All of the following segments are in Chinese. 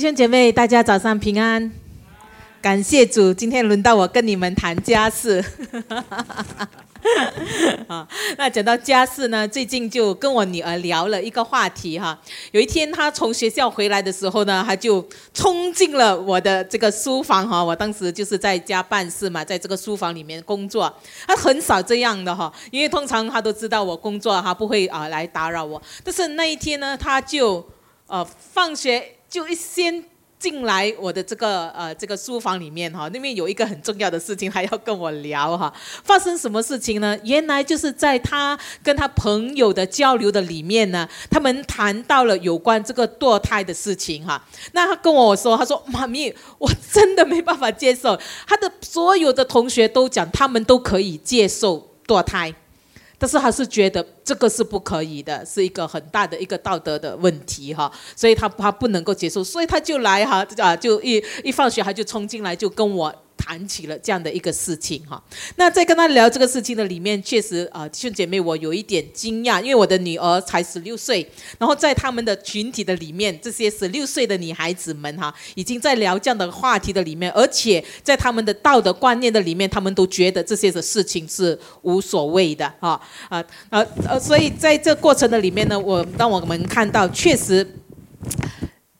弟兄姐妹，大家早上平安，感谢主，今天轮到我跟你们谈家事。啊，那讲到家事呢，最近就跟我女儿聊了一个话题哈。有一天她从学校回来的时候呢，她就冲进了我的这个书房哈。我当时就是在家办事嘛，在这个书房里面工作。她很少这样的哈，因为通常她都知道我工作，她不会啊来打扰我。但是那一天呢，她就呃放学就一先。进来我的这个呃这个书房里面哈，那边有一个很重要的事情，还要跟我聊哈。发生什么事情呢？原来就是在他跟他朋友的交流的里面呢，他们谈到了有关这个堕胎的事情哈。那他跟我说，他说妈咪，我真的没办法接受。他的所有的同学都讲，他们都可以接受堕胎。但是他是觉得这个是不可以的，是一个很大的一个道德的问题哈，所以他他不能够接受，所以他就来哈啊，就一一放学他就冲进来就跟我。谈起了这样的一个事情哈，那在跟他聊这个事情的里面，确实啊，弟兄姐妹，我有一点惊讶，因为我的女儿才十六岁，然后在他们的群体的里面，这些十六岁的女孩子们哈，已经在聊这样的话题的里面，而且在他们的道德观念的里面，他们都觉得这些的事情是无所谓的哈啊啊呃，所以在这过程的里面呢，我让我们看到，确实，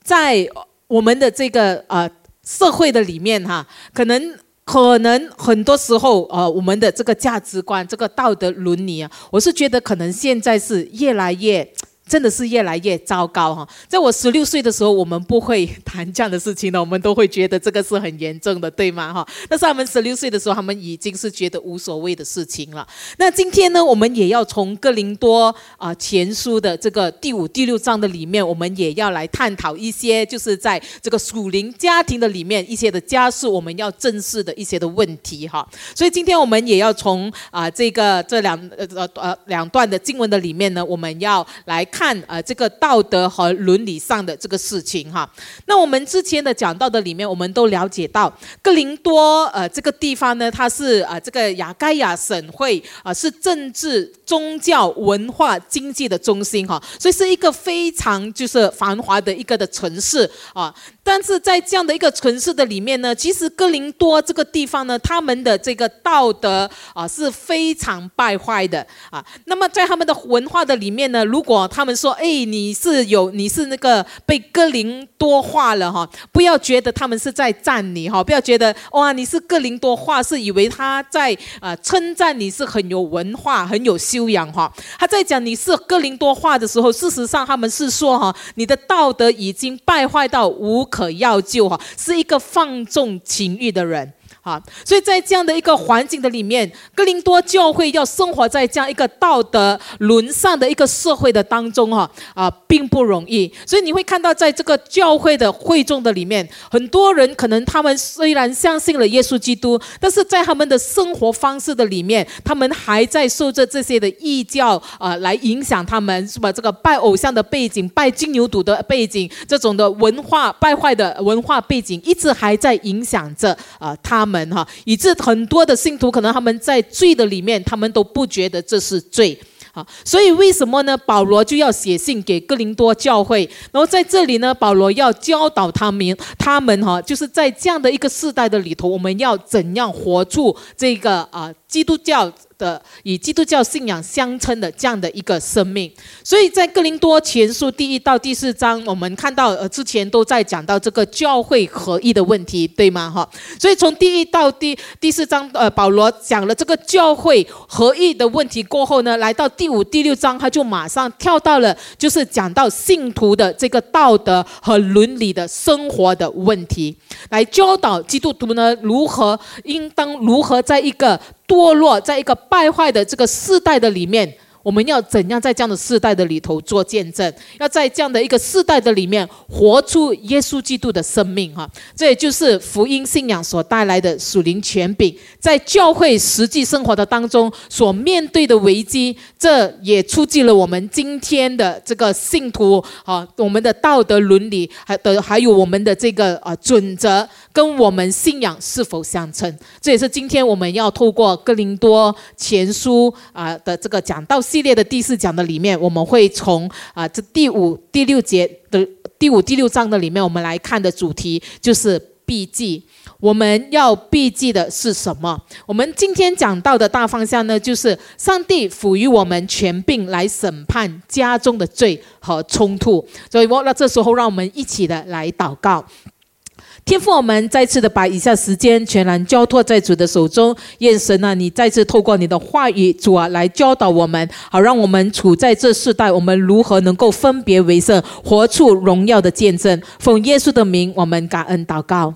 在我们的这个呃。社会的里面哈，可能可能很多时候呃，我们的这个价值观、这个道德伦理啊，我是觉得可能现在是越来越。真的是越来越糟糕哈！在我十六岁的时候，我们不会谈这样的事情的，我们都会觉得这个是很严重的，对吗？哈！但是他们十六岁的时候，他们已经是觉得无所谓的事情了。那今天呢，我们也要从哥林多啊前书的这个第五、第六章的里面，我们也要来探讨一些，就是在这个属灵家庭的里面一些的家事，我们要正视的一些的问题哈。所以今天我们也要从啊这个这两呃呃呃两段的经文的里面呢，我们要来看。看啊，这个道德和伦理上的这个事情哈。那我们之前的讲到的里面，我们都了解到，哥林多呃这个地方呢，它是啊这个雅盖亚省会啊，是政治、宗教、文化、经济的中心哈，所以是一个非常就是繁华的一个的城市啊。但是在这样的一个城市的里面呢，其实哥林多这个地方呢，他们的这个道德啊是非常败坏的啊。那么在他们的文化的里面呢，如果他们说，哎，你是有你是那个被哥林多化了哈，不要觉得他们是在赞你哈，不要觉得哇你是哥林多化，是以为他在啊称赞你是很有文化、很有修养哈。他在讲你是哥林多化的时候，事实上他们是说哈，你的道德已经败坏到无。可可要救哈，是一个放纵情欲的人。啊，所以在这样的一个环境的里面，哥林多教会要生活在这样一个道德沦丧的一个社会的当中，哈啊，并不容易。所以你会看到，在这个教会的会众的里面，很多人可能他们虽然相信了耶稣基督，但是在他们的生活方式的里面，他们还在受着这些的异教啊来影响他们，是吧？这个拜偶像的背景、拜金牛犊的背景，这种的文化败坏的文化背景，一直还在影响着啊他。他们哈，以致很多的信徒可能他们在罪的里面，他们都不觉得这是罪啊。所以为什么呢？保罗就要写信给哥林多教会，然后在这里呢，保罗要教导他们，他们哈，就是在这样的一个世代的里头，我们要怎样活出这个啊基督教。的以基督教信仰相称的这样的一个生命，所以在哥林多前书第一到第四章，我们看到呃之前都在讲到这个教会合一的问题，对吗？哈，所以从第一到第第四章，呃，保罗讲了这个教会合一的问题过后呢，来到第五、第六章，他就马上跳到了，就是讲到信徒的这个道德和伦理的生活的问题，来教导基督徒呢如何应当如何在一个。堕落在一个败坏的这个世代的里面。我们要怎样在这样的世代的里头做见证？要在这样的一个世代的里面活出耶稣基督的生命哈！这也就是福音信仰所带来的属灵权柄，在教会实际生活的当中所面对的危机，这也促进了我们今天的这个信徒啊，我们的道德伦理还的还有我们的这个啊准则，跟我们信仰是否相称？这也是今天我们要透过哥林多前书啊的这个讲道。系列的第四讲的里面，我们会从啊这第五、第六节的第五、第六章的里面，我们来看的主题就是避忌。我们要避忌的是什么？我们今天讲到的大方向呢，就是上帝赋予我们权柄来审判家中的罪和冲突。所以，我那这时候让我们一起的来祷告。天父，我们再次的把以下时间全然交托在主的手中。愿神啊，你再次透过你的话语，主啊，来教导我们，好让我们处在这世代，我们如何能够分别为圣，活出荣耀的见证。奉耶稣的名，我们感恩祷告。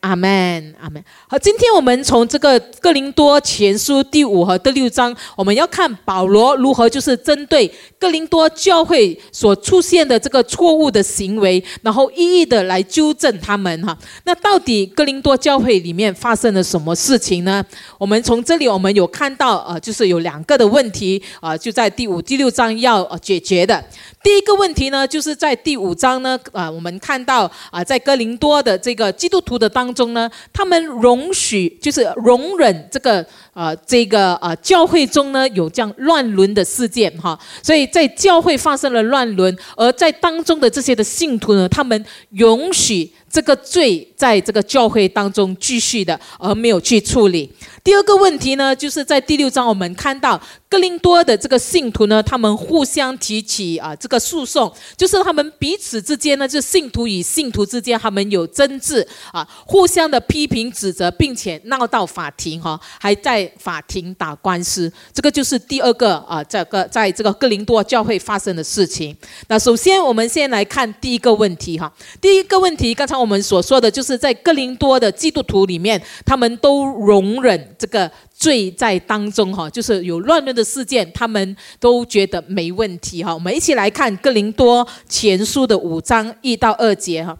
阿门，阿门。好，今天我们从这个哥林多前书第五和第六章，我们要看保罗如何就是针对哥林多教会所出现的这个错误的行为，然后一一的来纠正他们哈。那到底哥林多教会里面发生了什么事情呢？我们从这里我们有看到呃，就是有两个的问题啊，就在第五、第六章要解决的。第一个问题呢，就是在第五章呢，啊，我们看到啊，在哥林多的这个基督徒的当中呢，他们容许就是容忍这个啊，这个啊教会中呢有这样乱伦的事件哈，所以在教会发生了乱伦，而在当中的这些的信徒呢，他们允许。这个罪在这个教会当中继续的，而没有去处理。第二个问题呢，就是在第六章我们看到格林多的这个信徒呢，他们互相提起啊这个诉讼，就是他们彼此之间呢，就信徒与信徒之间他们有争执啊，互相的批评指责，并且闹到法庭哈，还在法庭打官司。这个就是第二个啊，这个在这个格林多教会发生的事情。那首先我们先来看第一个问题哈，第一个问题刚才。我们所说的就是在格林多的基督徒里面，他们都容忍这个罪在当中哈，就是有乱伦的事件，他们都觉得没问题哈。我们一起来看哥林多前书的五章一到二节哈。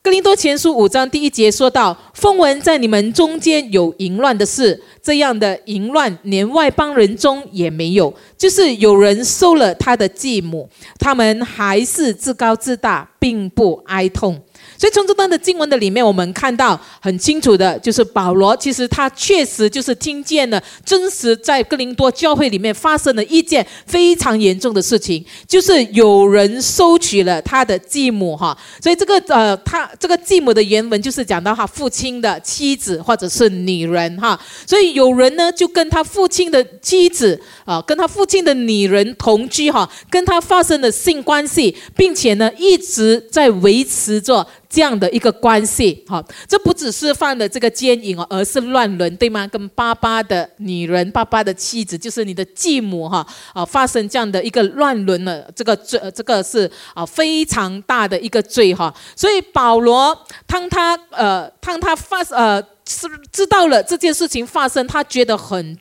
哥林多前书五章第一节说到：“风闻在你们中间有淫乱的事，这样的淫乱连外邦人中也没有，就是有人收了他的继母，他们还是自高自大，并不哀痛。”所以从这段的经文的里面，我们看到很清楚的，就是保罗其实他确实就是听见了真实在哥林多教会里面发生的一件非常严重的事情，就是有人收取了他的继母哈。所以这个呃，他这个继母的原文就是讲到他父亲的妻子或者是女人哈。所以有人呢就跟他父亲的妻子啊，跟他父亲的女人同居哈，跟他发生了性关系，并且呢一直在维持着。这样的一个关系，哈，这不只是犯了这个奸淫哦，而是乱伦，对吗？跟爸爸的女人、爸爸的妻子，就是你的继母，哈，啊，发生这样的一个乱伦了，这个罪，这个是啊非常大的一个罪，哈。所以保罗当他呃当他发呃是知道了这件事情发生，他觉得很。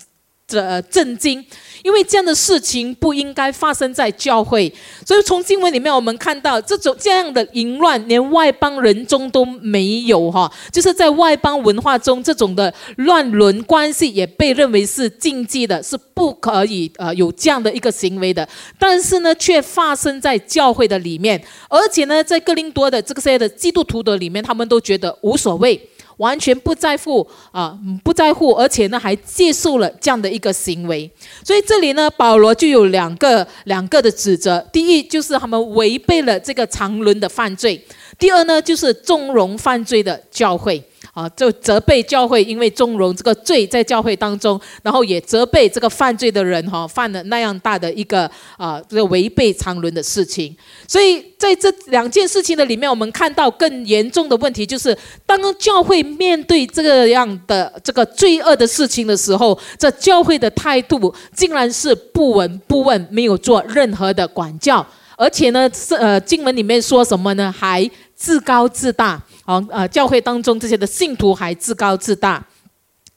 这呃震惊，因为这样的事情不应该发生在教会。所以从经文里面，我们看到这种这样的淫乱，连外邦人中都没有哈，就是在外邦文化中，这种的乱伦关系也被认为是禁忌的，是不可以呃有这样的一个行为的。但是呢，却发生在教会的里面，而且呢，在哥林多的这个些的基督徒的里面，他们都觉得无所谓。完全不在乎啊，不在乎，而且呢，还接受了这样的一个行为。所以这里呢，保罗就有两个两个的指责：第一，就是他们违背了这个长轮的犯罪；第二呢，就是纵容犯罪的教会。啊，就责备教会，因为纵容这个罪在教会当中，然后也责备这个犯罪的人哈，犯了那样大的一个啊，这个违背常伦的事情。所以在这两件事情的里面，我们看到更严重的问题，就是当教会面对这样的这个罪恶的事情的时候，这教会的态度竟然是不闻不问，没有做任何的管教，而且呢，是呃，经文里面说什么呢？还自高自大。好，呃，教会当中这些的信徒还自高自大。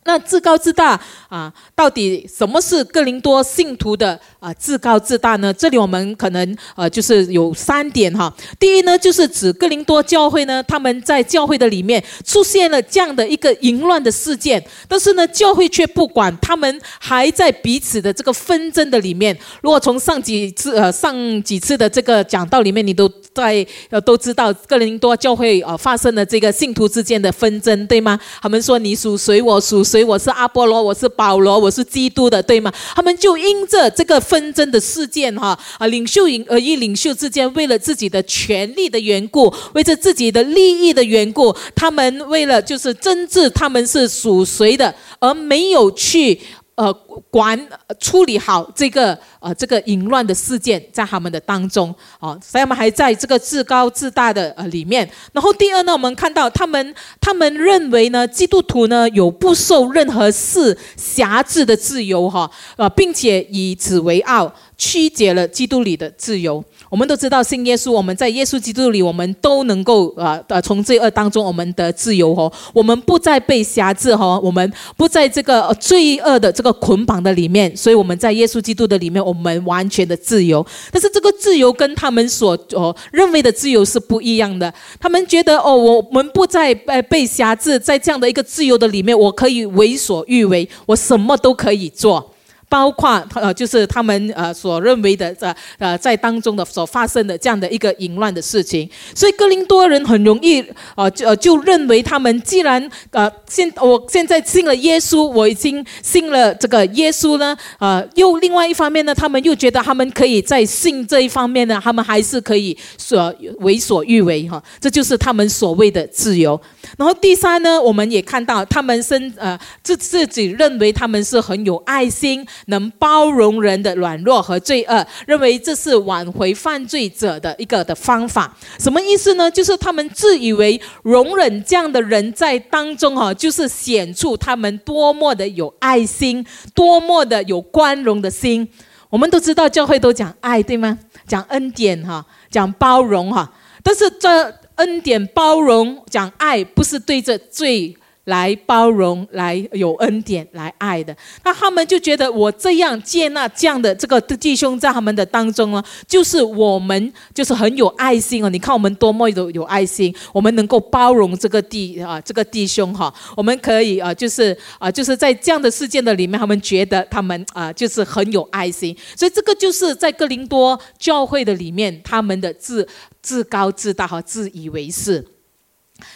那自高自大啊，到底什么是哥林多信徒的啊自高自大呢？这里我们可能呃就是有三点哈。第一呢，就是指哥林多教会呢，他们在教会的里面出现了这样的一个淫乱的事件，但是呢，教会却不管，他们还在彼此的这个纷争的里面。如果从上几次呃上几次的这个讲道里面，你都在呃都知道哥林多教会呃发生了这个信徒之间的纷争，对吗？他们说你属谁，我属谁，我是阿波罗，我是保罗，我是基督的，对吗？他们就因着这个纷争的事件哈啊，领袖与呃与领袖之间为了自己的权利的缘故，为着自己的利益的缘故，他们为了就是争执他们是属谁的，而没有去。呃，管处理好这个呃这个淫乱的事件，在他们的当中啊，所以他们还在这个自高自大的呃里面。然后第二呢，我们看到他们他们认为呢，基督徒呢有不受任何事辖制的自由哈呃，并且以此为傲，曲解了基督里的自由。我们都知道信耶稣，我们在耶稣基督里，我们都能够啊呃从罪恶当中我们得自由哦，我们不再被辖制哦，我们不在这个罪恶的这个捆绑的里面，所以我们在耶稣基督的里面，我们完全的自由。但是这个自由跟他们所哦认为的自由是不一样的，他们觉得哦我们不再被被辖制，在这样的一个自由的里面，我可以为所欲为，我什么都可以做。包括呃，就是他们呃所认为的呃呃在当中的所发生的这样的一个淫乱的事情，所以哥林多人很容易呃就呃就认为他们既然呃现我现在信了耶稣，我已经信了这个耶稣呢，呃又另外一方面呢，他们又觉得他们可以在信这一方面呢，他们还是可以所为所欲为哈，这就是他们所谓的自由。然后第三呢，我们也看到他们身呃自自己认为他们是很有爱心。能包容人的软弱和罪恶，认为这是挽回犯罪者的一个的方法。什么意思呢？就是他们自以为容忍这样的人在当中哈，就是显出他们多么的有爱心，多么的有宽容的心。我们都知道教会都讲爱，对吗？讲恩典哈，讲包容哈。但是这恩典包容讲爱，不是对着罪。来包容，来有恩典，来爱的，那他们就觉得我这样接纳这样的这个弟兄在他们的当中呢，就是我们就是很有爱心哦。你看我们多么有有爱心，我们能够包容这个弟啊这个弟兄哈，我们可以啊就是啊就是在这样的事件的里面，他们觉得他们啊就是很有爱心，所以这个就是在哥林多教会的里面，他们的自自高自大和自以为是。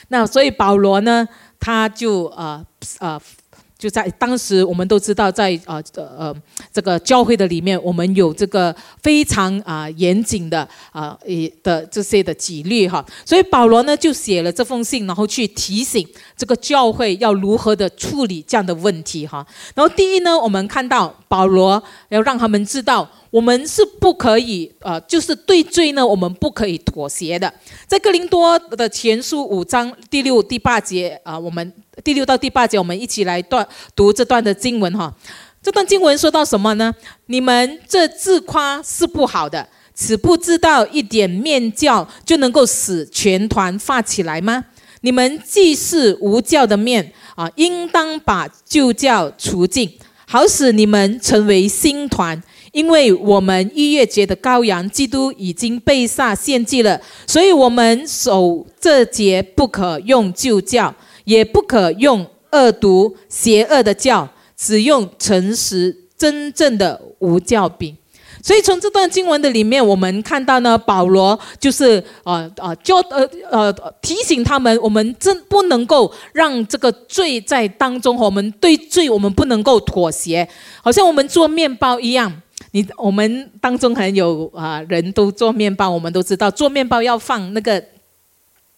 那所以保罗呢？他就呃呃，就在当时，我们都知道，在呃呃这个教会的里面，我们有这个非常啊严谨的啊一的这些的纪律哈。所以保罗呢就写了这封信，然后去提醒这个教会要如何的处理这样的问题哈。然后第一呢，我们看到保罗要让他们知道。我们是不可以，呃，就是对罪呢，我们不可以妥协的。在哥林多的前书五章第六、第八节啊，我们第六到第八节，我们一起来段读这段的经文哈。这段经文说到什么呢？你们这自夸是不好的，岂不知道一点面教就能够使全团发起来吗？你们既是无教的面啊，应当把旧教除尽，好使你们成为新团。因为我们逾越节的羔羊基督已经被杀献祭了，所以我们守这节不可用旧教，也不可用恶毒邪恶的教，只用诚实真正的无教饼。所以从这段经文的里面，我们看到呢，保罗就是呃呃教呃呃提醒他们，我们真不能够让这个罪在当中，我们对罪我们不能够妥协，好像我们做面包一样。你我们当中很有啊，人都做面包，我们都知道做面包要放那个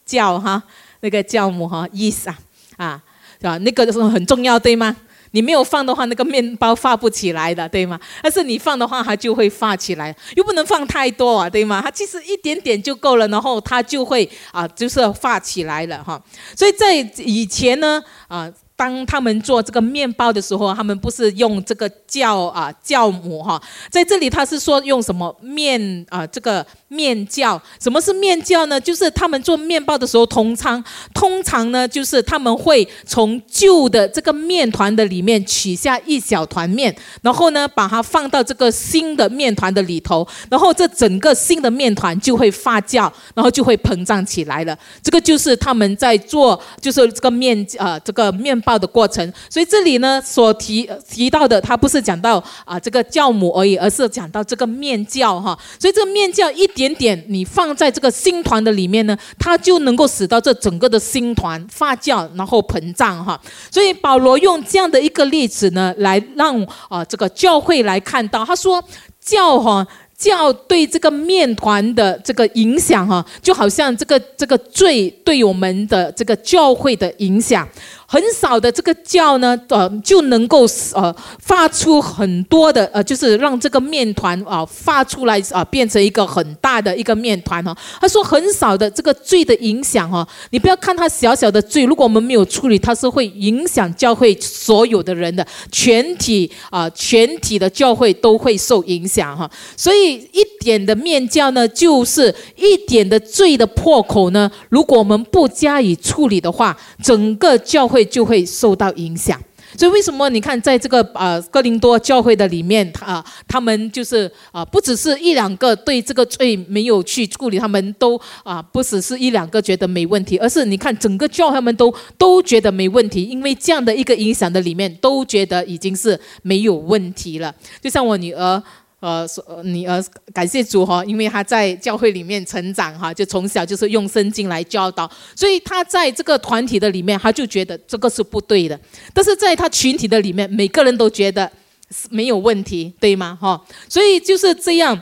酵哈，那个酵母哈，yeast 啊，啊，吧？那个是很重要，对吗？你没有放的话，那个面包发不起来的，对吗？但是你放的话，它就会发起来，又不能放太多啊，对吗？它其实一点点就够了，然后它就会啊，就是发起来了哈。所以在以前呢，啊。当他们做这个面包的时候，他们不是用这个酵啊酵母哈，在这里他是说用什么面啊这个。面酵，什么是面酵呢？就是他们做面包的时候，通常通常呢，就是他们会从旧的这个面团的里面取下一小团面，然后呢，把它放到这个新的面团的里头，然后这整个新的面团就会发酵，然后就会膨胀起来了。这个就是他们在做，就是这个面呃这个面报的过程。所以这里呢所提提到的，他不是讲到啊这个教母而已，而是讲到这个面教哈。所以这个面教一点点你放在这个星团的里面呢，它就能够使到这整个的星团发酵，然后膨胀哈。所以保罗用这样的一个例子呢，来让啊这个教会来看到，他说教哈。教对这个面团的这个影响哈，就好像这个这个罪对我们的这个教会的影响。很少的这个教呢，呃，就能够呃发出很多的呃，就是让这个面团啊发出来啊，变成一个很大的一个面团哈。他说很少的这个罪的影响哈，你不要看它小小的罪，如果我们没有处理，它是会影响教会所有的人的全体啊，全体的教会都会受影响哈。所以一点的面教呢，就是一点的罪的破口呢，如果我们不加以处理的话，整个教会。会就会受到影响，所以为什么你看，在这个呃哥林多教会的里面，啊，他们就是啊，不只是一两个对这个罪没有去处理，他们都啊，不只是一两个觉得没问题，而是你看整个教他们都都觉得没问题，因为这样的一个影响的里面，都觉得已经是没有问题了。就像我女儿。呃，说你呃，感谢主哈，因为他在教会里面成长哈，就从小就是用圣经来教导，所以他在这个团体的里面，他就觉得这个是不对的。但是在他群体的里面，每个人都觉得没有问题，对吗？哈，所以就是这样。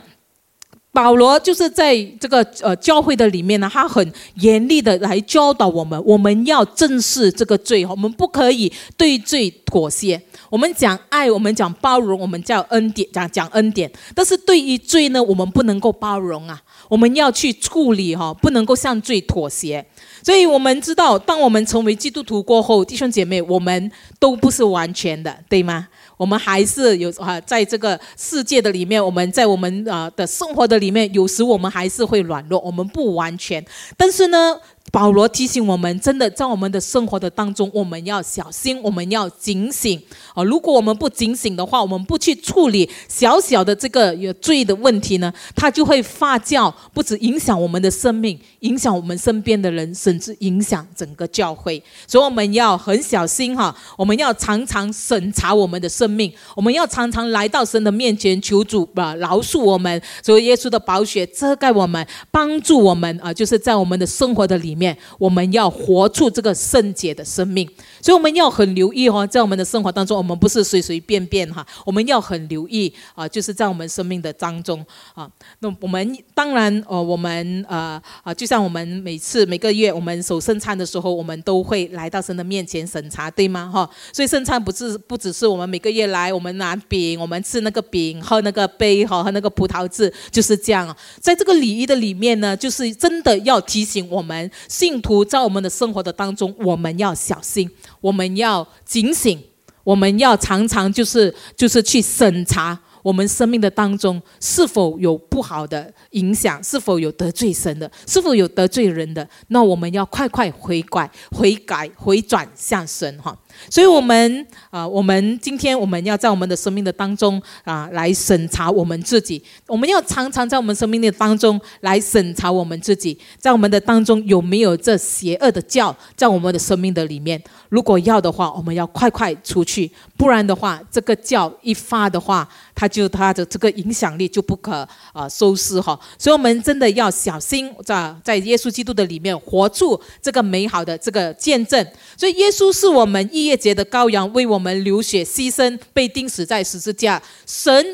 保罗就是在这个呃教会的里面呢，他很严厉的来教导我们，我们要正视这个罪，我们不可以对罪妥协。我们讲爱，我们讲包容，我们叫恩典，讲讲恩典。但是对于罪呢，我们不能够包容啊，我们要去处理哈，不能够向罪妥协。所以我们知道，当我们成为基督徒过后，弟兄姐妹，我们都不是完全的，对吗？我们还是有啊，在这个世界的里面，我们在我们啊的生活的里面，有时我们还是会软弱，我们不完全。但是呢。保罗提醒我们，真的在我们的生活的当中，我们要小心，我们要警醒啊！如果我们不警醒的话，我们不去处理小小的这个有罪的问题呢，它就会发酵，不止影响我们的生命，影响我们身边的人，甚至影响整个教会。所以我们要很小心哈！我们要常常审查我们的生命，我们要常常来到神的面前求主啊饶恕我们，所以耶稣的宝血遮盖我们，帮助我们啊！就是在我们的生活的里。面我们要活出这个圣洁的生命，所以我们要很留意哈，在我们的生活当中，我们不是随随便便哈，我们要很留意啊，就是在我们生命的当中啊。那我们当然呃，我们呃啊，就像我们每次每个月我们守圣餐的时候，我们都会来到神的面前审查，对吗？哈，所以圣餐不是不只是我们每个月来，我们拿饼，我们吃那个饼，喝那个杯哈，喝那个葡萄汁，就是这样。在这个礼仪的里面呢，就是真的要提醒我们。信徒在我们的生活的当中，我们要小心，我们要警醒，我们要常常就是就是去审查我们生命的当中是否有不好的影响，是否有得罪神的，是否有得罪人的，那我们要快快悔改、悔改、回转向神哈。所以，我们啊，我们今天我们要在我们的生命的当中啊，来审查我们自己。我们要常常在我们生命的当中来审查我们自己，在我们的当中有没有这邪恶的教在我们的生命的里面。如果要的话，我们要快快出去；不然的话，这个教一发的话，它就它的这个影响力就不可啊收拾哈。所以，我们真的要小心，在在耶稣基督的里面活出这个美好的这个见证。所以，耶稣是我们一。业节的羔羊为我们流血牺牲，被钉死在十字架。神，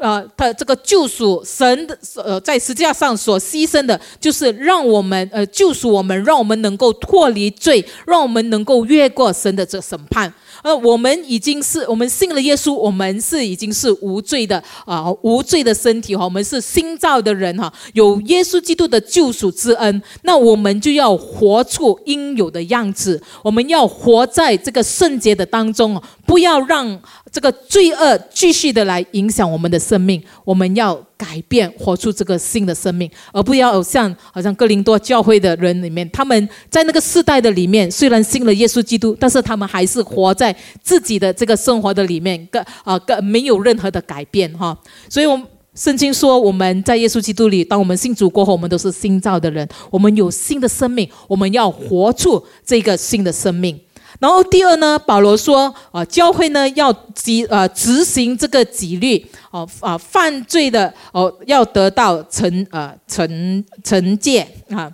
呃，他这个救赎，神的呃，在十字架上所牺牲的，就是让我们呃救赎我们，让我们能够脱离罪，让我们能够越过神的这审判。呃，我们已经是我们信了耶稣，我们是已经是无罪的啊，无罪的身体哈，我们是新造的人哈，有耶稣基督的救赎之恩，那我们就要活出应有的样子，我们要活在这个圣洁的当中，不要让。这个罪恶继续的来影响我们的生命，我们要改变，活出这个新的生命，而不要像好像哥林多教会的人里面，他们在那个世代的里面，虽然信了耶稣基督，但是他们还是活在自己的这个生活的里面，个啊个没有任何的改变哈。所以，我们圣经说，我们在耶稣基督里，当我们信主过后，我们都是新造的人，我们有新的生命，我们要活出这个新的生命。然后第二呢，保罗说啊，教会呢要执呃执行这个纪律哦啊，犯罪的哦要得到惩呃惩惩戒啊。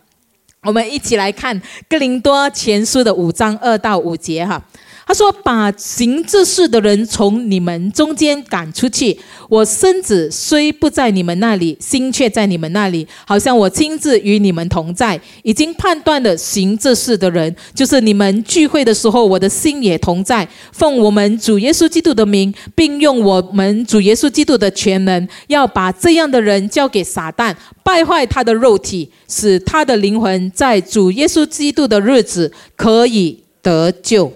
我们一起来看哥林多前书的五章二到五节哈。他说：“把行这事的人从你们中间赶出去。我身子虽不在你们那里，心却在你们那里，好像我亲自与你们同在。已经判断了行这事的人，就是你们聚会的时候，我的心也同在。奉我们主耶稣基督的名，并用我们主耶稣基督的全能，要把这样的人交给撒旦，败坏他的肉体，使他的灵魂在主耶稣基督的日子可以得救。”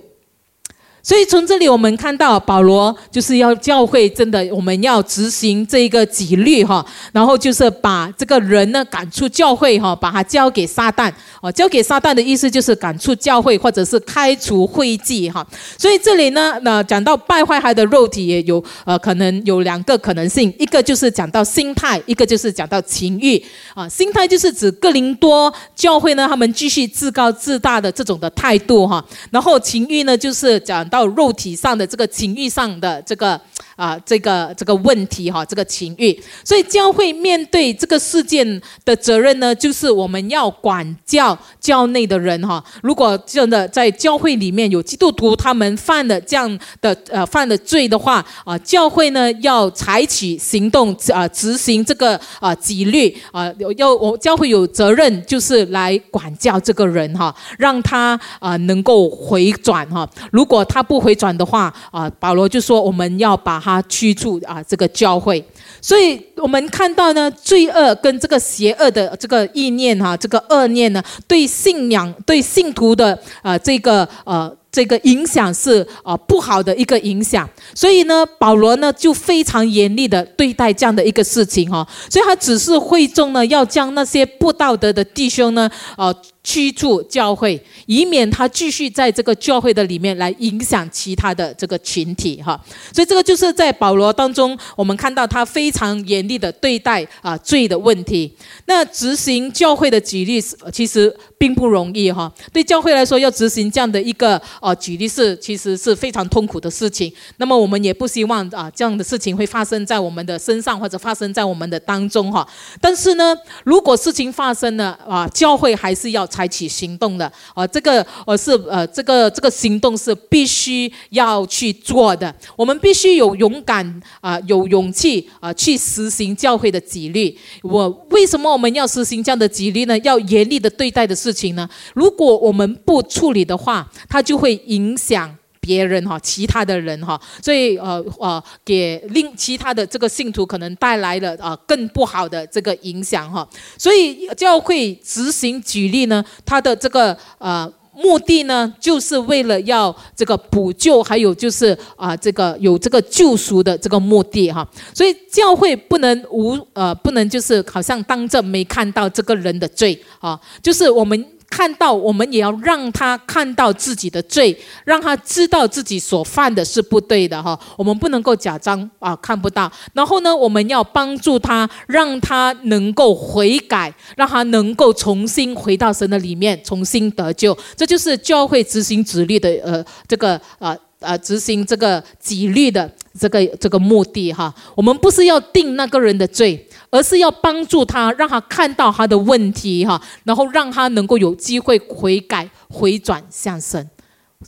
所以从这里我们看到保罗就是要教会真的我们要执行这一个纪律哈，然后就是把这个人呢赶出教会哈，把他交给撒旦哦，交给撒旦的意思就是赶出教会或者是开除会籍哈。所以这里呢，那讲到败坏他的肉体也有呃可能有两个可能性，一个就是讲到心态，一个就是讲到情欲啊。心态就是指哥林多教会呢他们继续自高自大的这种的态度哈，然后情欲呢就是讲。到肉体上的这个情欲上的这个。啊，这个这个问题哈，这个情欲，所以教会面对这个事件的责任呢，就是我们要管教教内的人哈。如果真的在教会里面有基督徒，他们犯了这样的呃犯了罪的话啊，教会呢要采取行动啊，执行这个啊纪律啊，要我教会有责任就是来管教这个人哈，让他啊能够回转哈。如果他不回转的话啊，保罗就说我们要把。他驱逐啊，这个教会，所以我们看到呢，罪恶跟这个邪恶的这个意念哈，这个恶念呢，对信仰、对信徒的啊，这个呃。这个影响是啊不好的一个影响，所以呢，保罗呢就非常严厉的对待这样的一个事情哈，所以他只是会众呢要将那些不道德的弟兄呢呃驱逐教会，以免他继续在这个教会的里面来影响其他的这个群体哈，所以这个就是在保罗当中，我们看到他非常严厉的对待啊罪的问题。那执行教会的纪律其实并不容易哈，对教会来说要执行这样的一个。哦，举例是其实是非常痛苦的事情。那么我们也不希望啊这样的事情会发生在我们的身上，或者发生在我们的当中哈。但是呢，如果事情发生了啊，教会还是要采取行动的啊。这个呃是呃这个这个行动是必须要去做的。我们必须有勇敢啊，有勇气啊，去实行教会的纪律。我为什么我们要实行这样的纪律呢？要严厉的对待的事情呢？如果我们不处理的话，它就会。影响别人哈，其他的人哈，所以呃呃，给另其他的这个信徒可能带来了啊更不好的这个影响哈。所以教会执行举例呢，他的这个呃目的呢，就是为了要这个补救，还有就是啊这个有这个救赎的这个目的哈。所以教会不能无呃不能就是好像当着没看到这个人的罪啊，就是我们。看到我们也要让他看到自己的罪，让他知道自己所犯的是不对的哈。我们不能够假装啊看不到。然后呢，我们要帮助他，让他能够悔改，让他能够重新回到神的里面，重新得救。这就是教会执行指律的呃这个呃呃执行这个纪律的这个这个目的哈。我们不是要定那个人的罪。而是要帮助他，让他看到他的问题哈，然后让他能够有机会悔改、回转向神，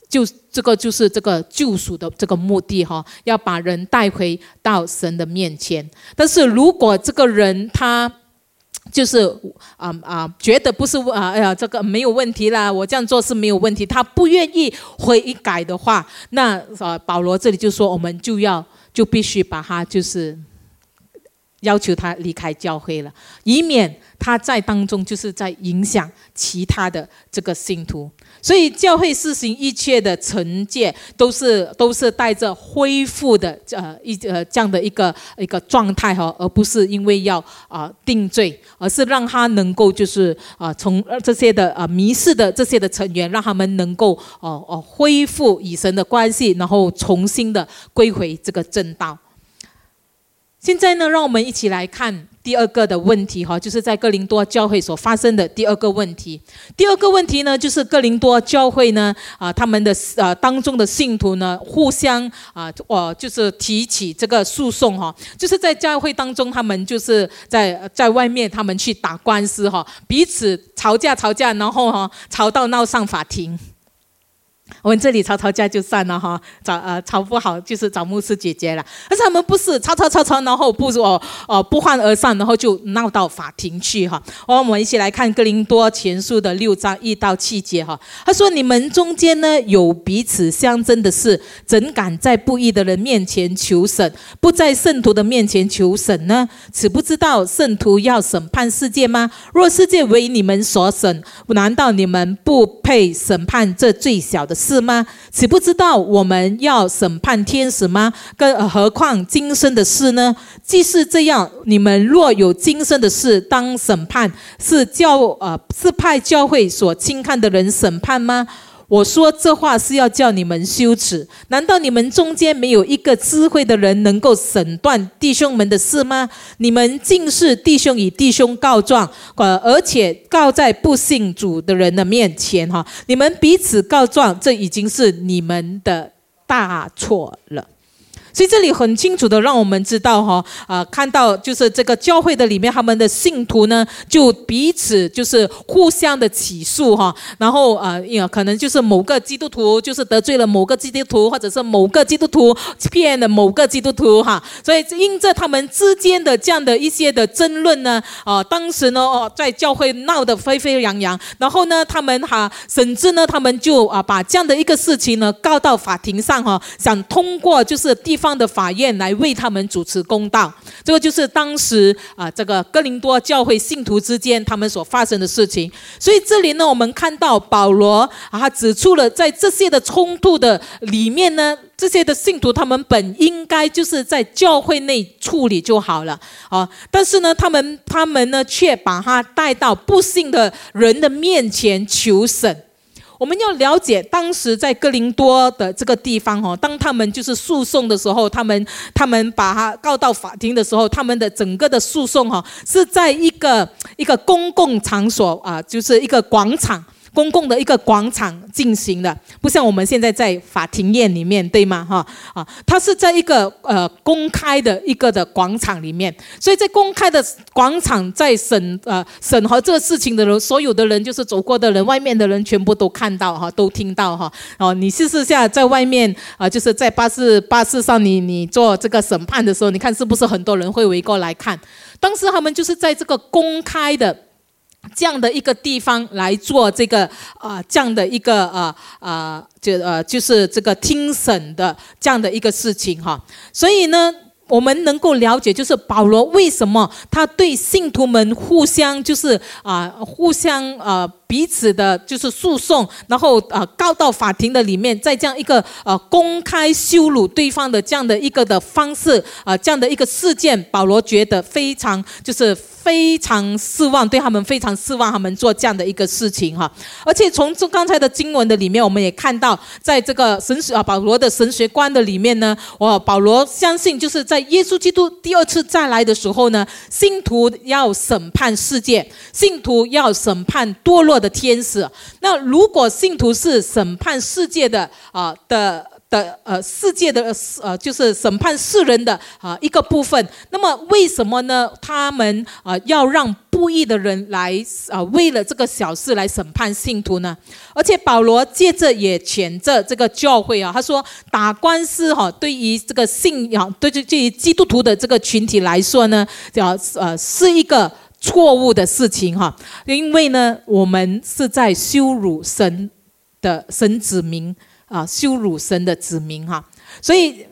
就这个就是这个救赎的这个目的哈，要把人带回到神的面前。但是如果这个人他就是啊啊觉得不是啊哎呀这个没有问题啦，我这样做是没有问题，他不愿意悔改的话，那啊保罗这里就说，我们就要就必须把他就是。要求他离开教会了，以免他在当中就是在影响其他的这个信徒。所以教会施行一切的惩戒，都是都是带着恢复的呃一呃这样的一个一个状态哈，而不是因为要啊定罪，而是让他能够就是啊从这些的啊迷失的这些的成员，让他们能够哦哦恢复与神的关系，然后重新的归回这个正道。现在呢，让我们一起来看。第二个的问题哈，就是在哥林多教会所发生的第二个问题。第二个问题呢，就是哥林多教会呢啊，他们的呃当中的信徒呢，互相啊，我就是提起这个诉讼哈，就是在教会当中，他们就是在在外面，他们去打官司哈，彼此吵架吵架，然后哈吵到闹上法庭。我们这里吵吵架就算了哈，找呃吵不好就是找牧师姐姐了。但是他们不是吵吵吵吵，然后不如哦哦不欢而散，然后就闹到法庭去哈。我们一起来看哥林多前书的六章一到七节哈。他说：“你们中间呢有彼此相争的事，怎敢在不义的人面前求审，不在圣徒的面前求审呢？此不知道圣徒要审判世界吗？若世界为你们所审，难道你们不配审判这最小的？”是吗？岂不知道我们要审判天使吗？更何况今生的事呢？既是这样，你们若有今生的事当审判，是教呃是派教会所轻看的人审判吗？我说这话是要叫你们羞耻。难道你们中间没有一个智慧的人能够审断弟兄们的事吗？你们竟是弟兄与弟兄告状，呃，而且告在不信主的人的面前，哈！你们彼此告状，这已经是你们的大错了。所以这里很清楚的让我们知道哈啊，看到就是这个教会的里面，他们的信徒呢，就彼此就是互相的起诉哈，然后啊，可能就是某个基督徒就是得罪了某个基督徒，或者是某个基督徒骗了某个基督徒哈，所以因着他们之间的这样的一些的争论呢，啊，当时呢哦，在教会闹得沸沸扬扬，然后呢，他们哈，甚至呢，他们就啊，把这样的一个事情呢告到法庭上哈，想通过就是地方。方的法院来为他们主持公道，这个就是当时啊，这个哥林多教会信徒之间他们所发生的事情。所以这里呢，我们看到保罗啊，他指出了在这些的冲突的里面呢，这些的信徒他们本应该就是在教会内处理就好了啊，但是呢，他们他们呢却把他带到不幸的人的面前求审。我们要了解当时在哥林多的这个地方哈，当他们就是诉讼的时候，他们他们把他告到法庭的时候，他们的整个的诉讼哈是在一个一个公共场所啊，就是一个广场。公共的一个广场进行的，不像我们现在在法庭院里面，对吗？哈啊，它是在一个呃公开的一个的广场里面，所以在公开的广场在审呃审核这个事情的人，所有的人就是走过的人，外面的人全部都看到哈，都听到哈。哦，你试试下在外面啊，就是在巴士巴士上，你你做这个审判的时候，你看是不是很多人会围过来看？当时他们就是在这个公开的。这样的一个地方来做这个啊，这样的一个啊啊，就呃就是这个听审的这样的一个事情哈，所以呢。我们能够了解，就是保罗为什么他对信徒们互相就是啊，互相啊彼此的，就是诉讼，然后啊告到法庭的里面，在这样一个呃公开羞辱对方的这样的一个的方式啊，这样的一个事件，保罗觉得非常就是非常失望，对他们非常失望，他们做这样的一个事情哈。而且从这刚才的经文的里面，我们也看到，在这个神学啊保罗的神学观的里面呢，我保罗相信就是。在耶稣基督第二次再来的时候呢，信徒要审判世界，信徒要审判堕落的天使。那如果信徒是审判世界的啊的的呃世界的呃就是审判世人的啊一个部分，那么为什么呢？他们啊要让？不义的人来啊，为了这个小事来审判信徒呢？而且保罗接着也谴责这个教会啊，他说打官司哈，对于这个信仰，对对对于基督徒的这个群体来说呢，叫呃是一个错误的事情哈，因为呢，我们是在羞辱神的神子民啊，羞辱神的子民哈，所以。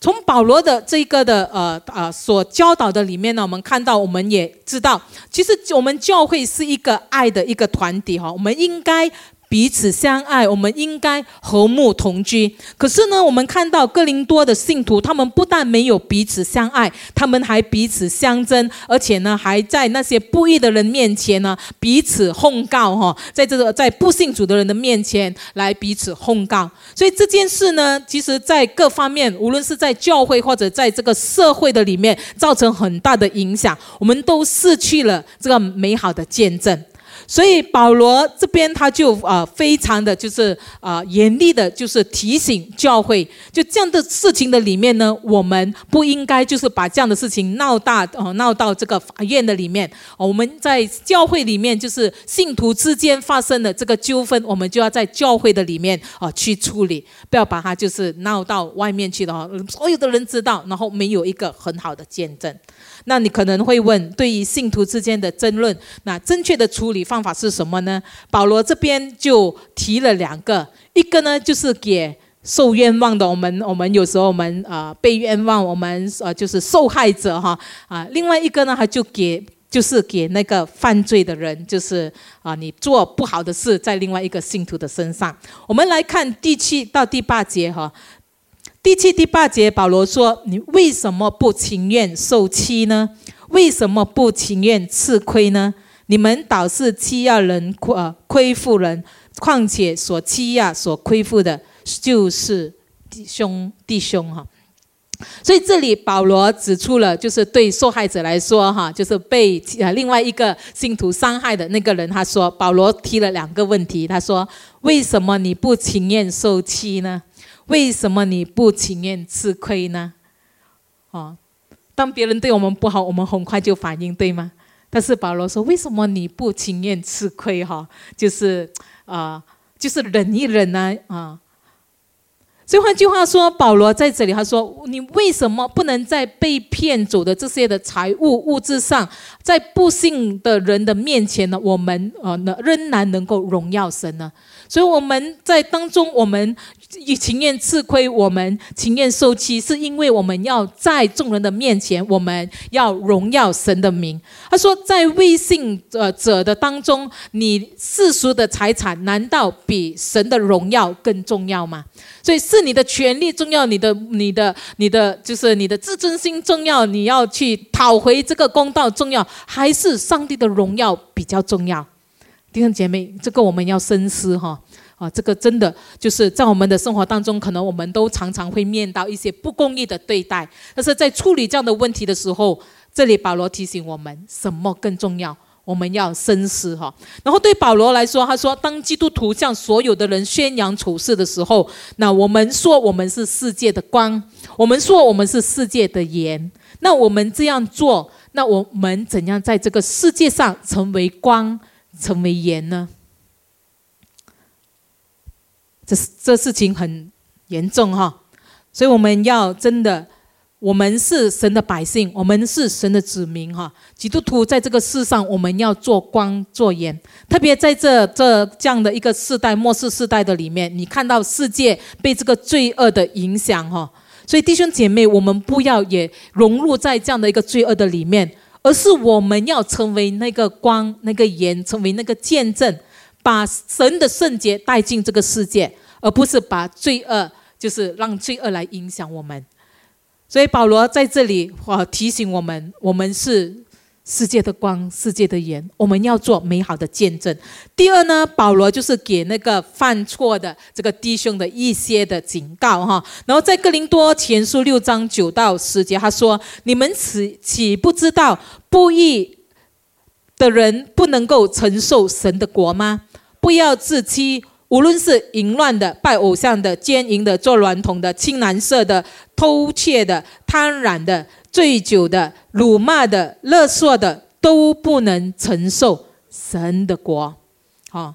从保罗的这个的呃呃所教导的里面呢，我们看到，我们也知道，其实我们教会是一个爱的一个团体哈，我们应该。彼此相爱，我们应该和睦同居。可是呢，我们看到哥林多的信徒，他们不但没有彼此相爱，他们还彼此相争，而且呢，还在那些不义的人面前呢彼此控告哈，在这个在不信主的人的面前来彼此控告。所以这件事呢，其实在各方面，无论是在教会或者在这个社会的里面，造成很大的影响，我们都失去了这个美好的见证。所以保罗这边他就啊非常的就是啊严厉的，就是提醒教会，就这样的事情的里面呢，我们不应该就是把这样的事情闹大哦闹到这个法院的里面。我们在教会里面就是信徒之间发生的这个纠纷，我们就要在教会的里面啊去处理，不要把它就是闹到外面去的哈，所有的人知道，然后没有一个很好的见证。那你可能会问，对于信徒之间的争论，那正确的处理方法是什么呢？保罗这边就提了两个，一个呢就是给受冤枉的，我们我们有时候我们啊被冤枉，我们呃就是受害者哈啊，另外一个呢他就给就是给那个犯罪的人，就是啊你做不好的事在另外一个信徒的身上。我们来看第七到第八节哈。第七、第八节，保罗说：“你为什么不情愿受欺呢？为什么不情愿吃亏呢？你们倒是欺压人、呃亏负人。况且所欺压、所亏负的，就是弟兄弟兄哈。所以这里保罗指出了，就是对受害者来说哈，就是被呃另外一个信徒伤害的那个人，他说保罗提了两个问题，他说：为什么你不情愿受欺呢？”为什么你不情愿吃亏呢？哦，当别人对我们不好，我们很快就反应，对吗？但是保罗说，为什么你不情愿吃亏？哈，就是啊，就是忍一忍呢？啊。所以换句话说，保罗在这里他说：“你为什么不能在被骗走的这些的财物物质上，在不幸的人的面前呢？我们呃，仍然能够荣耀神呢？”所以我们在当中，我们情愿吃亏，我们情愿受欺，是因为我们要在众人的面前，我们要荣耀神的名。他说，在未信呃者的当中，你世俗的财产，难道比神的荣耀更重要吗？所以是你的权利重要，你的、你的、你的，就是你的自尊心重要，你要去讨回这个公道重要，还是上帝的荣耀比较重要？弟兄姐妹，这个我们要深思哈啊！这个真的就是在我们的生活当中，可能我们都常常会面到一些不公义的对待。但是在处理这样的问题的时候，这里保罗提醒我们，什么更重要？我们要深思哈。然后对保罗来说，他说：当基督徒向所有的人宣扬处事的时候，那我们说我们是世界的光，我们说我们是世界的盐。那我们这样做，那我们怎样在这个世界上成为光？成为盐呢？这这事情很严重哈，所以我们要真的，我们是神的百姓，我们是神的子民哈。基督徒在这个世上，我们要做光做盐，特别在这这这样的一个世代末世世代的里面，你看到世界被这个罪恶的影响哈，所以弟兄姐妹，我们不要也融入在这样的一个罪恶的里面。而是我们要成为那个光、那个盐，成为那个见证，把神的圣洁带进这个世界，而不是把罪恶，就是让罪恶来影响我们。所以保罗在这里啊提醒我们，我们是。世界的光，世界的盐，我们要做美好的见证。第二呢，保罗就是给那个犯错的这个弟兄的一些的警告哈。然后在哥林多前书六章九到十节，他说：“你们岂岂不知道不义的人不能够承受神的国吗？不要自欺，无论是淫乱的、拜偶像的、奸淫的、做娈童的、青蓝色的、偷窃的、贪婪的。”醉酒的、辱骂的、勒索的，都不能承受神的国，好。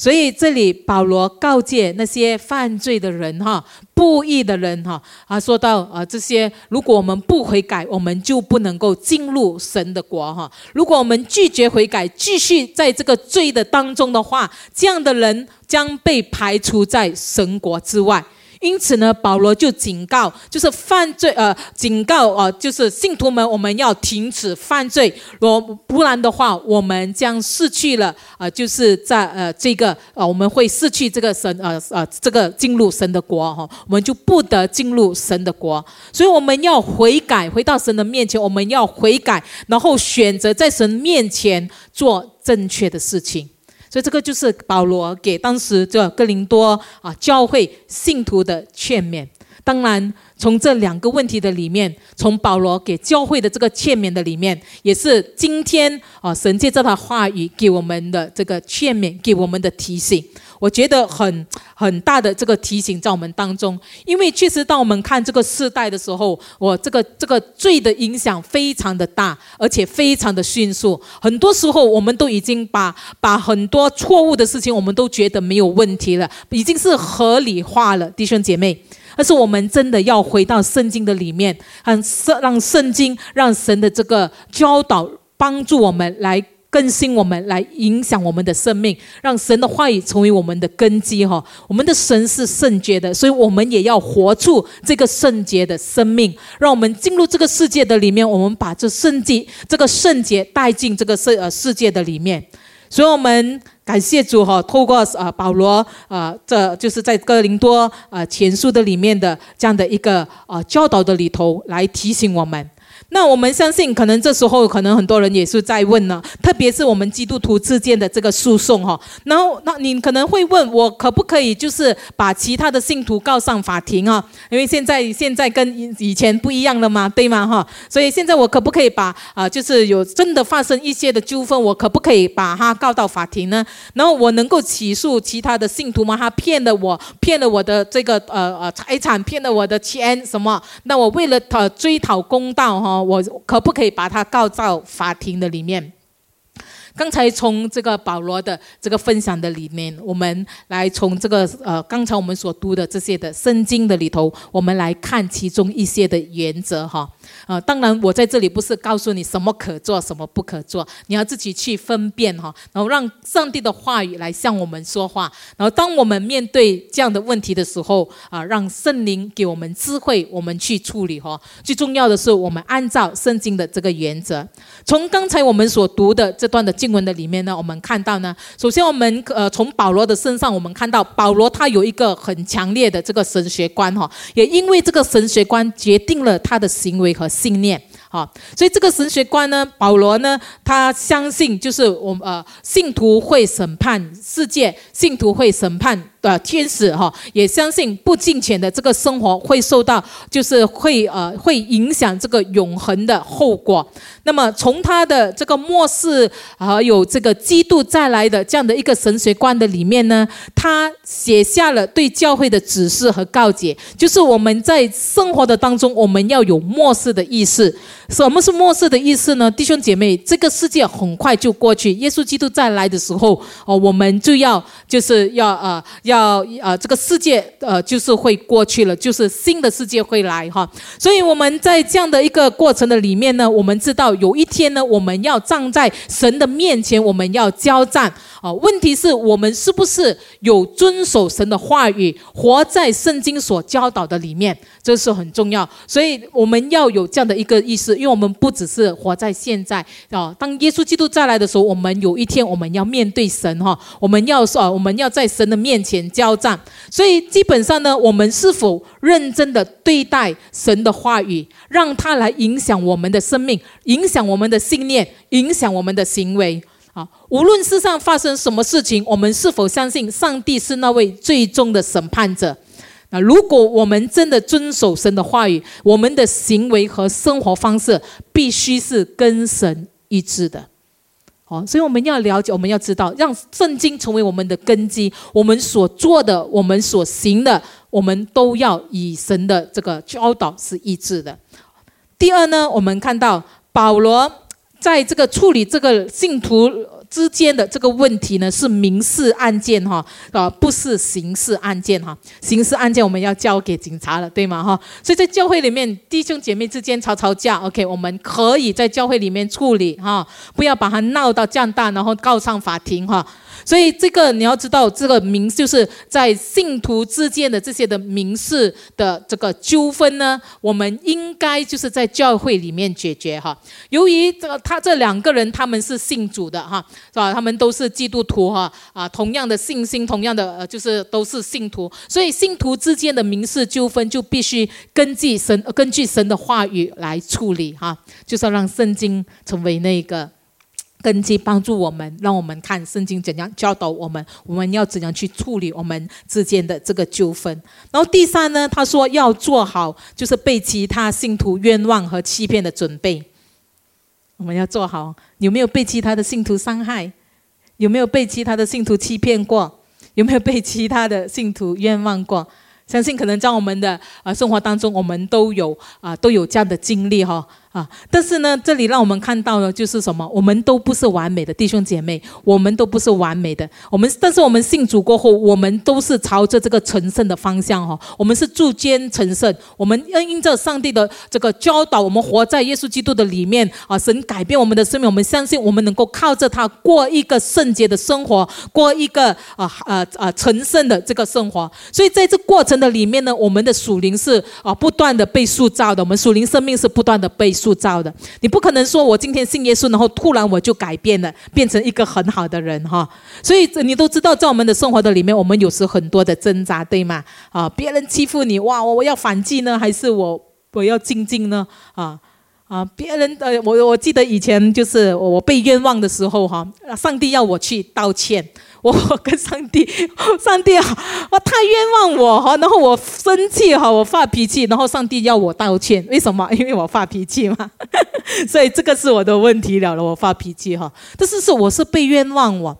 所以这里保罗告诫那些犯罪的人，哈，不义的人，哈，啊，说到啊，这些如果我们不悔改，我们就不能够进入神的国，哈。如果我们拒绝悔改，继续在这个罪的当中的话，这样的人将被排除在神国之外。因此呢，保罗就警告，就是犯罪，呃，警告，呃，就是信徒们，我们要停止犯罪，若不然的话，我们将失去了，呃，就是在呃这个，呃，我们会失去这个神，呃呃，这个进入神的国哈，我们就不得进入神的国，所以我们要悔改，回到神的面前，我们要悔改，然后选择在神面前做正确的事情。所以这个就是保罗给当时这哥林多啊教会信徒的劝勉。当然，从这两个问题的里面，从保罗给教会的这个劝勉的里面，也是今天啊神借这套话语给我们的这个劝勉，给我们的提醒。我觉得很很大的这个提醒在我们当中，因为确实当我们看这个世代的时候，我这个这个罪的影响非常的大，而且非常的迅速。很多时候，我们都已经把把很多错误的事情，我们都觉得没有问题了，已经是合理化了，弟兄姐妹。但是我们真的要回到圣经的里面，让圣让圣经让神的这个教导帮助我们来。更新我们，来影响我们的生命，让神的话语成为我们的根基哈。我们的神是圣洁的，所以我们也要活出这个圣洁的生命。让我们进入这个世界的里面，我们把这圣洁、这个圣洁带进这个世呃世界的里面。所以，我们感谢主哈，透过啊保罗啊，这就是在哥林多啊前书的里面的这样的一个啊教导的里头，来提醒我们。那我们相信，可能这时候可能很多人也是在问呢，特别是我们基督徒之间的这个诉讼哈。然后，那你可能会问我，可不可以就是把其他的信徒告上法庭啊？因为现在现在跟以前不一样了嘛，对吗哈？所以现在我可不可以把啊，就是有真的发生一些的纠纷，我可不可以把他告到法庭呢？然后我能够起诉其他的信徒吗？他骗了我，骗了我的这个呃呃财产，骗了我的钱什么？那我为了讨追讨公道哈。我可不可以把他告到法庭的里面？刚才从这个保罗的这个分享的里面，我们来从这个呃，刚才我们所读的这些的圣经的里头，我们来看其中一些的原则哈。啊，当然我在这里不是告诉你什么可做，什么不可做，你要自己去分辨哈。然后让上帝的话语来向我们说话。然后当我们面对这样的问题的时候，啊，让圣灵给我们智慧，我们去处理哈。最重要的是，我们按照圣经的这个原则。从刚才我们所读的这段的经文的里面呢，我们看到呢，首先我们呃从保罗的身上，我们看到保罗他有一个很强烈的这个神学观哈，也因为这个神学观决定了他的行为和信念。好，所以这个神学观呢，保罗呢，他相信就是我们呃信徒会审判世界，信徒会审判。的天使哈，也相信不敬虔的这个生活会受到，就是会呃会影响这个永恒的后果。那么从他的这个末世还有这个基督再来的这样的一个神学观的里面呢，他写下了对教会的指示和告诫，就是我们在生活的当中，我们要有末世的意识。什么是末世的意思呢？弟兄姐妹，这个世界很快就过去，耶稣基督再来的时候，哦，我们就要就是要呃。要呃，这个世界呃，就是会过去了，就是新的世界会来哈。所以我们在这样的一个过程的里面呢，我们知道有一天呢，我们要站在神的面前，我们要交战啊。问题是我们是不是有遵守神的话语，活在圣经所教导的里面，这是很重要。所以我们要有这样的一个意识，因为我们不只是活在现在啊。当耶稣基督再来的时候，我们有一天我们要面对神哈，我们要说，我们要在神的面前。交战，所以基本上呢，我们是否认真的对待神的话语，让它来影响我们的生命，影响我们的信念，影响我们的行为啊？无论世上发生什么事情，我们是否相信上帝是那位最终的审判者？那如果我们真的遵守神的话语，我们的行为和生活方式必须是跟神一致的。哦，所以我们要了解，我们要知道，让圣经成为我们的根基。我们所做的，我们所行的，我们都要以神的这个教导是一致的。第二呢，我们看到保罗在这个处理这个信徒。之间的这个问题呢，是民事案件哈，啊，不是刑事案件哈。刑事案件我们要交给警察了，对吗哈？所以在教会里面，弟兄姐妹之间吵吵架，OK，我们可以在教会里面处理哈，不要把它闹到这样大，然后告上法庭哈。所以这个你要知道，这个民就是在信徒之间的这些的民事的这个纠纷呢，我们应该就是在教会里面解决哈。由于这个他这两个人他们是信主的哈，是吧？他们都是基督徒哈啊，同样的信心，同样的呃，就是都是信徒，所以信徒之间的民事纠纷就必须根据神根据神的话语来处理哈，就是要让圣经成为那个。根基帮助我们，让我们看圣经怎样教导我们，我们要怎样去处理我们之间的这个纠纷。然后第三呢，他说要做好就是被其他信徒冤枉和欺骗的准备。我们要做好，有没有被其他的信徒伤害？有没有被其他的信徒欺骗过？有没有被其他的信徒冤枉过？相信可能在我们的啊生活当中，我们都有啊都有这样的经历哈。啊！但是呢，这里让我们看到的就是什么？我们都不是完美的弟兄姐妹，我们都不是完美的。我们，但是我们信主过后，我们都是朝着这个成圣的方向哈。我们是逐渐成圣，我们要因着上帝的这个教导，我们活在耶稣基督的里面啊。神改变我们的生命，我们相信我们能够靠着他过一个圣洁的生活，过一个啊啊啊成圣的这个生活。所以在这过程的里面呢，我们的属灵是啊不断的被塑造的，我们属灵生命是不断的被。塑造的，你不可能说我今天信耶稣，然后突然我就改变了，变成一个很好的人哈。所以你都知道，在我们的生活的里面，我们有时很多的挣扎，对吗？啊，别人欺负你，哇，我我要反击呢，还是我我要静静呢？啊啊，别人的我我记得以前就是我被冤枉的时候哈，上帝要我去道歉。我跟上帝，上帝啊，我太冤枉我哈，然后我生气哈，我发脾气，然后上帝要我道歉，为什么？因为我发脾气嘛，所以这个是我的问题了了，我发脾气哈，但是是我是被冤枉我，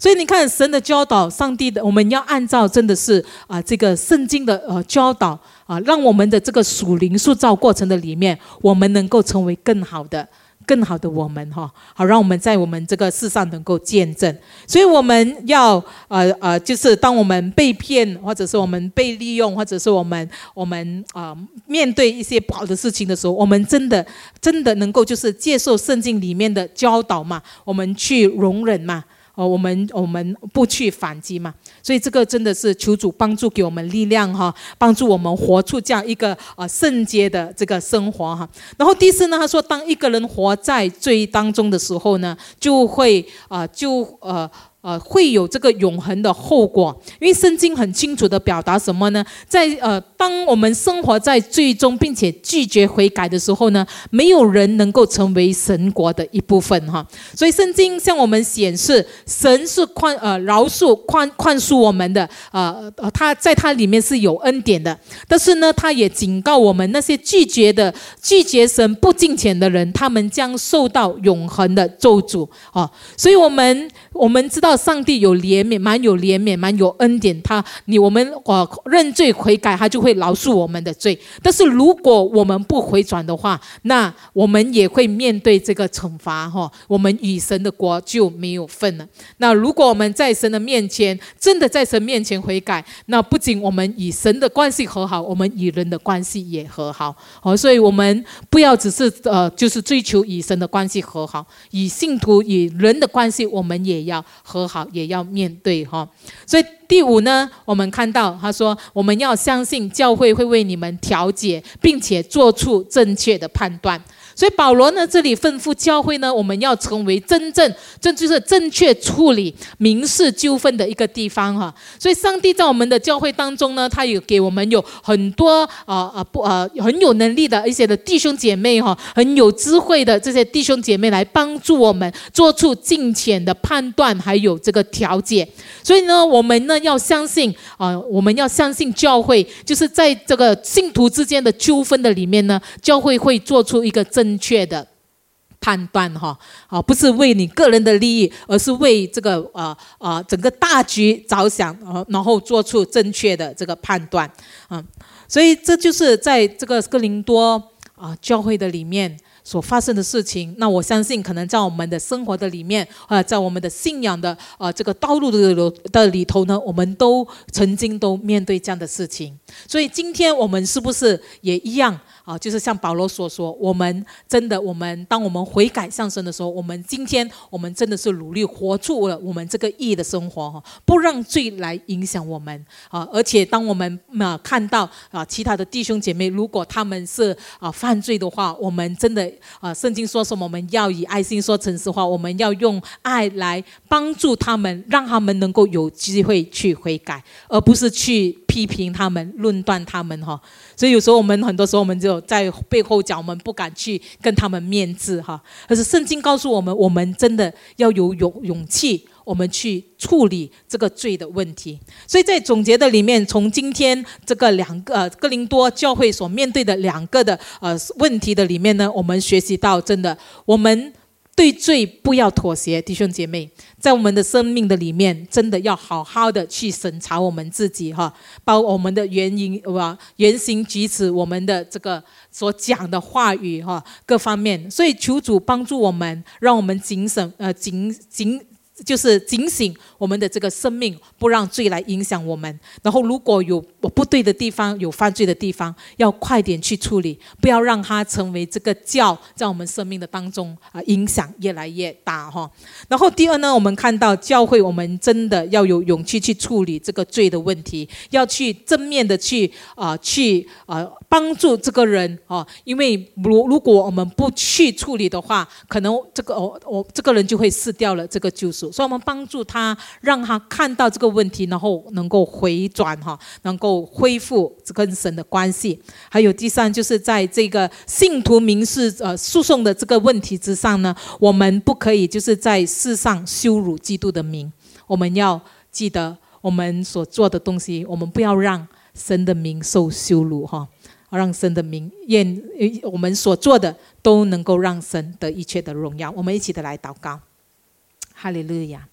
所以你看神的教导，上帝的，我们要按照真的是啊这个圣经的呃教导啊，让我们的这个属灵塑造过程的里面，我们能够成为更好的。更好的我们哈，好让我们在我们这个世上能够见证。所以我们要呃呃，就是当我们被骗，或者是我们被利用，或者是我们我们啊面对一些不好的事情的时候，我们真的真的能够就是接受圣经里面的教导嘛？我们去容忍嘛？哦，我们我们不去反击嘛，所以这个真的是求主帮助给我们力量哈，帮助我们活出这样一个呃圣洁的这个生活哈。然后第四呢，他说，当一个人活在罪当中的时候呢，就会啊就呃。呃，会有这个永恒的后果，因为圣经很清楚的表达什么呢？在呃，当我们生活在最终并且拒绝悔改的时候呢，没有人能够成为神国的一部分哈。所以圣经向我们显示，神是宽呃饶恕宽宽恕我们的，呃呃，他在他里面是有恩典的。但是呢，他也警告我们那些拒绝的拒绝神不敬虔的人，他们将受到永恒的咒诅啊。所以我们我们知道。上帝有怜悯，蛮有怜悯，蛮有恩典。他，你我们呃认罪悔改，他就会饶恕我们的罪。但是如果我们不回转的话，那我们也会面对这个惩罚哈。我们与神的国就没有份了。那如果我们在神的面前，真的在神面前悔改，那不仅我们与神的关系和好，我们与人的关系也和好。哦，所以我们不要只是呃，就是追求与神的关系和好，与信徒与人的关系，我们也要和。好也要面对哈，所以第五呢，我们看到他说，我们要相信教会会为你们调解，并且做出正确的判断。所以保罗呢，这里吩咐教会呢，我们要成为真正，这就是正确处理民事纠纷的一个地方哈。所以上帝在我们的教会当中呢，他有给我们有很多啊啊不啊很有能力的一些的弟兄姐妹哈，很有智慧的这些弟兄姐妹来帮助我们做出尽浅的判断，还有这个调解。所以呢，我们呢要相信啊，我们要相信教会，就是在这个信徒之间的纠纷的里面呢，教会会做出一个正。正确的判断，哈，啊，不是为你个人的利益，而是为这个呃呃整个大局着想，呃，然后做出正确的这个判断，嗯，所以这就是在这个哥林多啊教会的里面所发生的事情。那我相信，可能在我们的生活的里面，呃，在我们的信仰的呃这个道路的的里头呢，我们都曾经都面对这样的事情。所以今天我们是不是也一样？啊，就是像保罗所说，我们真的，我们当我们悔改向神的时候，我们今天我们真的是努力活出了我们这个意义的生活哈，不让罪来影响我们啊。而且当我们啊看到啊其他的弟兄姐妹，如果他们是啊犯罪的话，我们真的啊，圣经说什么？我们要以爱心说诚实话，我们要用爱来帮助他们，让他们能够有机会去悔改，而不是去批评他们、论断他们哈。所以有时候我们很多时候我们就在背后讲，我们不敢去跟他们面质哈。可是圣经告诉我们，我们真的要有勇勇气，我们去处理这个罪的问题。所以在总结的里面，从今天这个两个呃哥林多教会所面对的两个的呃问题的里面呢，我们学习到真的我们。对罪不要妥协，弟兄姐妹，在我们的生命的里面，真的要好好的去审查我们自己哈，包我们的原因哇，言行举止，我们的这个所讲的话语哈，各方面。所以求主帮助我们，让我们警醒呃警警。就是警醒我们的这个生命，不让罪来影响我们。然后如果有我不对的地方，有犯罪的地方，要快点去处理，不要让它成为这个教在我们生命的当中啊，影响越来越大哈。然后第二呢，我们看到教会，我们真的要有勇气去处理这个罪的问题，要去正面的去啊，去啊帮助这个人啊，因为如如果我们不去处理的话，可能这个我我这个人就会失掉了这个救赎。所以，我们帮助他，让他看到这个问题，然后能够回转哈，能够恢复跟神的关系。还有第三，就是在这个信徒民事呃诉讼的这个问题之上呢，我们不可以就是在世上羞辱基督的名。我们要记得我们所做的东西，我们不要让神的名受羞辱哈，让神的名愿我们所做的都能够让神得一切的荣耀。我们一起的来祷告。哈利路亚，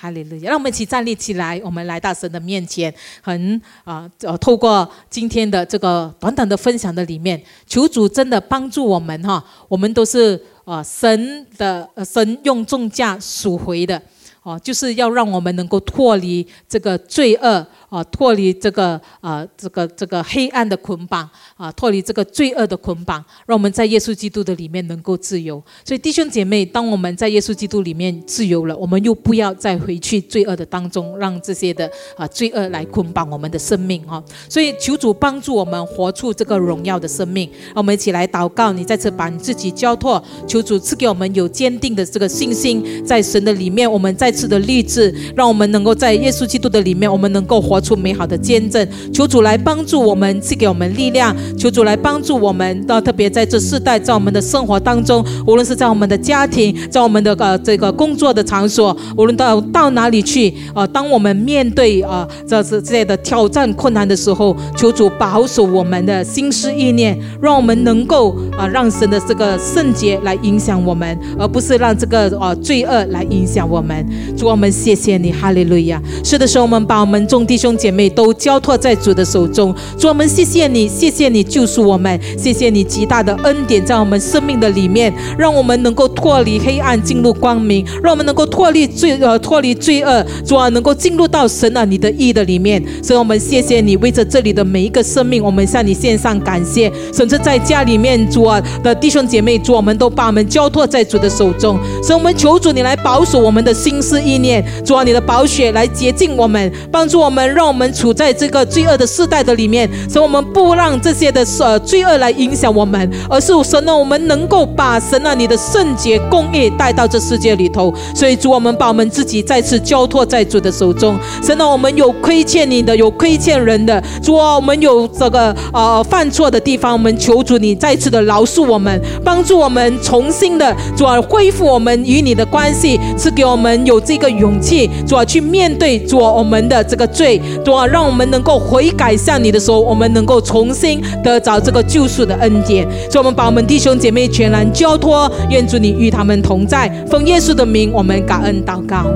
哈利路亚！让我们一起站立起来，我们来到神的面前，很啊呃，透过今天的这个短短的分享的里面，求主真的帮助我们哈，我们都是啊神的神用重价赎回的哦，就是要让我们能够脱离这个罪恶。啊，脱离这个啊，这个这个黑暗的捆绑啊，脱离这个罪恶的捆绑，让我们在耶稣基督的里面能够自由。所以弟兄姐妹，当我们在耶稣基督里面自由了，我们又不要再回去罪恶的当中，让这些的啊罪恶来捆绑我们的生命哈。所以求主帮助我们活出这个荣耀的生命。让我们一起来祷告，你再次把你自己交托，求主赐给我们有坚定的这个信心，在神的里面，我们再次的立志，让我们能够在耶稣基督的里面，我们能够活。出美好的见证，求主来帮助我们，赐给我们力量。求主来帮助我们，到特别在这世代，在我们的生活当中，无论是在我们的家庭，在我们的呃这个工作的场所，无论到到哪里去啊，当我们面对啊这是这些的挑战困难的时候，求主保守我们的心思意念，让我们能够啊让神的这个圣洁来影响我们，而不是让这个啊罪恶来影响我们。主，我们谢谢你，哈利路亚。是的，时候我们把我们众弟兄。兄姐妹都交托在主的手中，主我们谢谢你，谢谢你救赎我们，谢谢你极大的恩典在我们生命的里面，让我们能够脱离黑暗，进入光明，让我们能够脱离罪呃脱离罪恶，主啊能够进入到神啊你的意的里面。所以我们谢谢你，为着这里的每一个生命，我们向你献上感谢。甚至在家里面，主啊的弟兄姐妹，主我们都把我们交托在主的手中，所以我们求主你来保守我们的心思意念，主啊你的宝血来洁净我们，帮助我们。让我们处在这个罪恶的世代的里面，所以我们不让这些的呃罪恶来影响我们，而是神呢，我们能够把神啊你的圣洁公义带到这世界里头。所以主，我们把我们自己再次交托在主的手中。神呢，我们有亏欠你的，有亏欠人的。主啊，我们有这个呃犯错的地方，我们求主你再次的饶恕我们，帮助我们重新的主啊恢复我们与你的关系，赐给我们有这个勇气，主啊去面对主我们的这个罪。主啊，让我们能够悔改向你的时候，我们能够重新得着这个救赎的恩典。所以，我们把我们弟兄姐妹全然交托，愿主你与他们同在。奉耶稣的名，我们感恩祷告，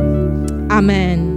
阿门。